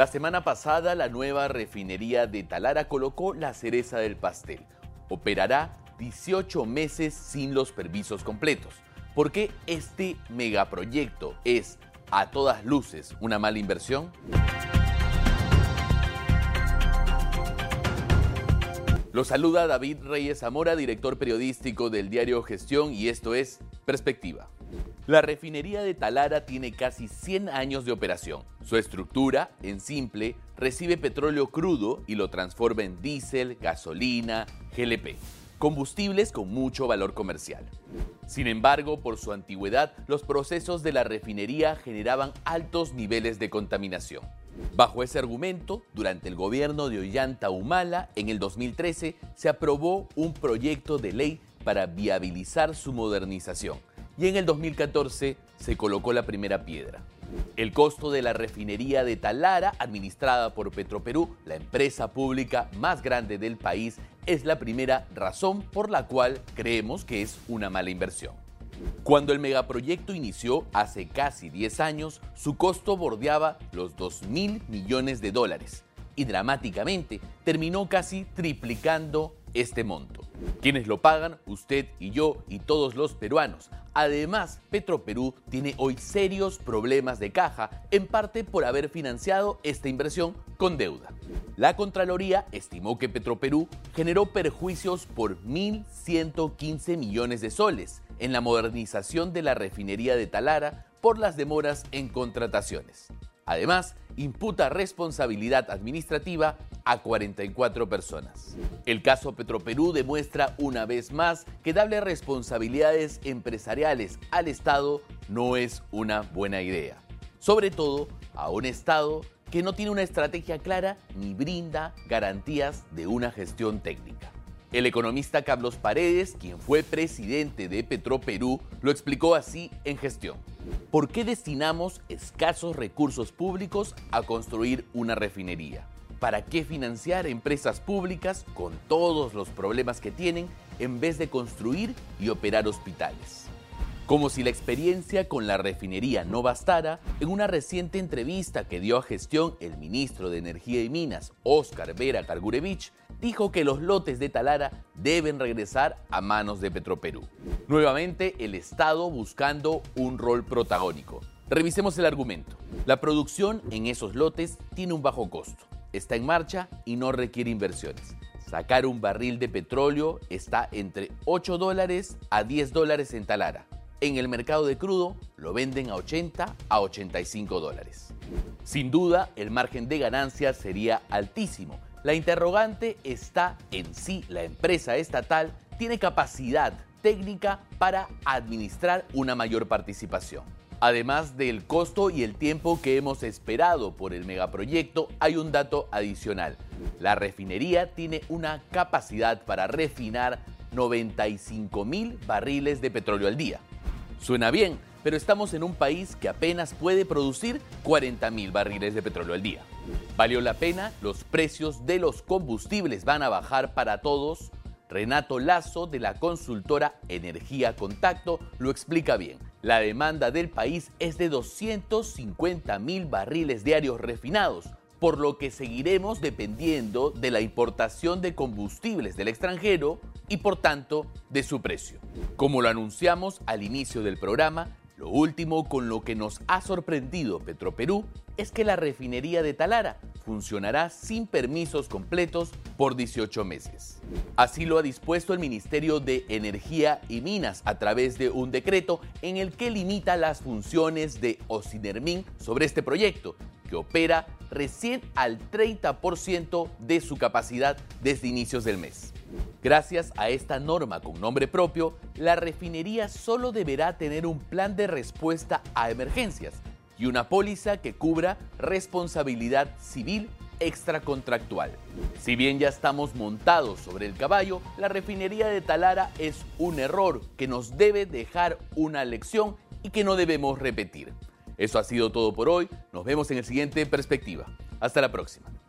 La semana pasada, la nueva refinería de Talara colocó la cereza del pastel. Operará 18 meses sin los permisos completos. ¿Por qué este megaproyecto es, a todas luces, una mala inversión? Lo saluda David Reyes Zamora, director periodístico del diario Gestión, y esto es Perspectiva. La refinería de Talara tiene casi 100 años de operación. Su estructura, en simple, recibe petróleo crudo y lo transforma en diésel, gasolina, GLP, combustibles con mucho valor comercial. Sin embargo, por su antigüedad, los procesos de la refinería generaban altos niveles de contaminación. Bajo ese argumento, durante el gobierno de Ollanta Humala, en el 2013, se aprobó un proyecto de ley para viabilizar su modernización y en el 2014 se colocó la primera piedra. El costo de la refinería de Talara, administrada por Petroperú, la empresa pública más grande del país, es la primera razón por la cual creemos que es una mala inversión. Cuando el megaproyecto inició hace casi 10 años, su costo bordeaba los 2 mil millones de dólares y dramáticamente terminó casi triplicando este monto. Quienes lo pagan, usted y yo y todos los peruanos. Además, Petroperú tiene hoy serios problemas de caja, en parte por haber financiado esta inversión con deuda. La Contraloría estimó que Petroperú generó perjuicios por 1.115 millones de soles en la modernización de la refinería de Talara por las demoras en contrataciones. Además, imputa responsabilidad administrativa a 44 personas. El caso Petroperú demuestra una vez más que darle responsabilidades empresariales al Estado no es una buena idea. Sobre todo a un Estado que no tiene una estrategia clara ni brinda garantías de una gestión técnica. El economista Carlos Paredes, quien fue presidente de Petroperú, lo explicó así en gestión. ¿Por qué destinamos escasos recursos públicos a construir una refinería? ¿Para qué financiar empresas públicas con todos los problemas que tienen en vez de construir y operar hospitales? Como si la experiencia con la refinería no bastara, en una reciente entrevista que dio a gestión el ministro de Energía y Minas, Óscar Vera Cargurevich, dijo que los lotes de Talara deben regresar a manos de Petroperú. Nuevamente, el Estado buscando un rol protagónico. Revisemos el argumento. La producción en esos lotes tiene un bajo costo, está en marcha y no requiere inversiones. Sacar un barril de petróleo está entre 8 dólares a 10 dólares en Talara en el mercado de crudo lo venden a 80 a 85 dólares. Sin duda, el margen de ganancia sería altísimo. La interrogante está en si la empresa estatal tiene capacidad técnica para administrar una mayor participación. Además del costo y el tiempo que hemos esperado por el megaproyecto, hay un dato adicional. La refinería tiene una capacidad para refinar 95 mil barriles de petróleo al día. Suena bien, pero estamos en un país que apenas puede producir 40 mil barriles de petróleo al día. ¿Valió la pena? ¿Los precios de los combustibles van a bajar para todos? Renato Lazo de la consultora Energía Contacto lo explica bien. La demanda del país es de 250 mil barriles diarios refinados, por lo que seguiremos dependiendo de la importación de combustibles del extranjero y por tanto de su precio. Como lo anunciamos al inicio del programa, lo último con lo que nos ha sorprendido Petroperú es que la refinería de Talara funcionará sin permisos completos por 18 meses. Así lo ha dispuesto el Ministerio de Energía y Minas a través de un decreto en el que limita las funciones de Ocinermin sobre este proyecto que opera recién al 30% de su capacidad desde inicios del mes. Gracias a esta norma con nombre propio, la refinería solo deberá tener un plan de respuesta a emergencias y una póliza que cubra responsabilidad civil extracontractual. Si bien ya estamos montados sobre el caballo, la refinería de Talara es un error que nos debe dejar una lección y que no debemos repetir. Eso ha sido todo por hoy. Nos vemos en el siguiente Perspectiva. Hasta la próxima.